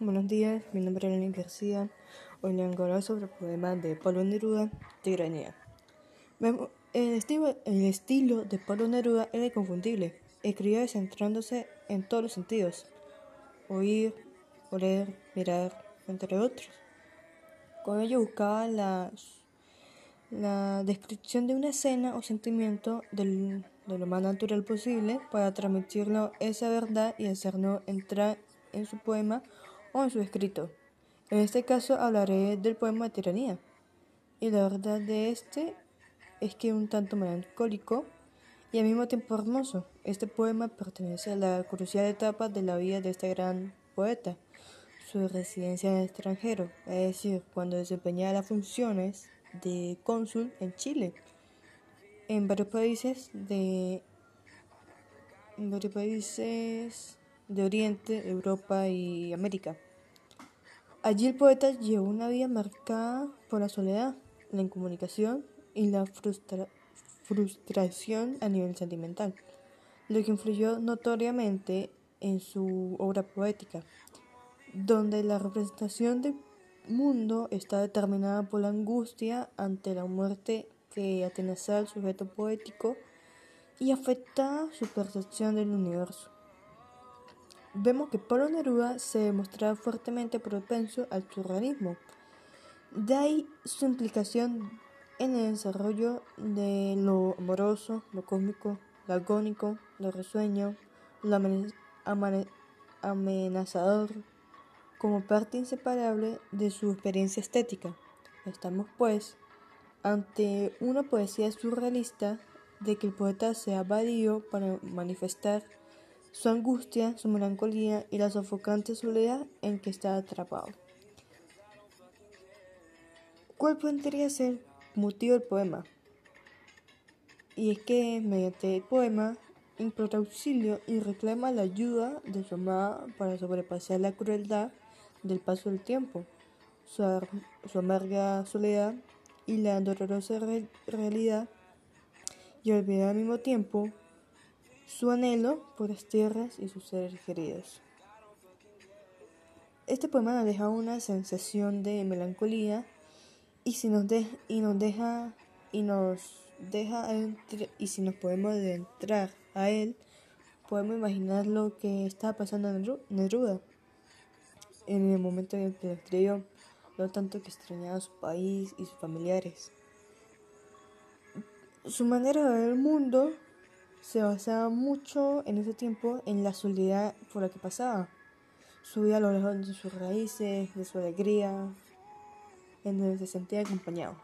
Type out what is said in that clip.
buenos días, mi nombre es Elena García. Hoy le voy a hablar sobre el poema de Pablo Neruda, Tiranía. El estilo, de Pablo Neruda era inconfundible. Escribía centrándose en todos los sentidos: oír, oler, mirar, entre otros. Con ello buscaba la, descripción de una escena o sentimiento del, de lo más natural posible para transmitirlo esa verdad y hacerlo entrar en su poema o en su escrito. En este caso hablaré del poema Tiranía. Y la verdad de este es que un tanto melancólico y al mismo tiempo hermoso. Este poema pertenece a la crucial etapa de la vida de este gran poeta, su residencia en el extranjero, es decir, cuando desempeñaba las funciones de cónsul en Chile, en varios países de en varios países de Oriente, Europa y América. Allí el poeta llevó una vida marcada por la soledad, la incomunicación y la frustración a nivel sentimental, lo que influyó notoriamente en su obra poética, donde la representación del mundo está determinada por la angustia ante la muerte que atenaza al sujeto poético y afecta su percepción del universo vemos que Pablo Neruda se demostraba fuertemente propenso al surrealismo. De ahí su implicación en el desarrollo de lo amoroso, lo cósmico, lo agónico, lo risueño, lo amenazador, como parte inseparable de su experiencia estética. Estamos, pues, ante una poesía surrealista de que el poeta se ha valido para manifestar su angustia, su melancolía y la sofocante soledad en que está atrapado. ¿Cuál podría ser motivo del poema? Y es que mediante el poema implora auxilio y reclama la ayuda de su amada para sobrepasar la crueldad del paso del tiempo, su, amarga soledad y la dolorosa realidad, y olvidar al mismo tiempo su anhelo por las tierras y sus seres queridos. Este poema nos deja una sensación de melancolía y si nos, y nos deja y nos deja y si nos podemos adentrar a él, podemos imaginar lo que estaba pasando en Neruda en el momento en que lo escribió, lo tanto que extrañaba su país y sus familiares. Su manera de ver el mundo se basaba mucho en ese tiempo en la soledad por la que pasaba. Su vida a lo lejos de sus raíces, de su alegría, en donde se sentía acompañado.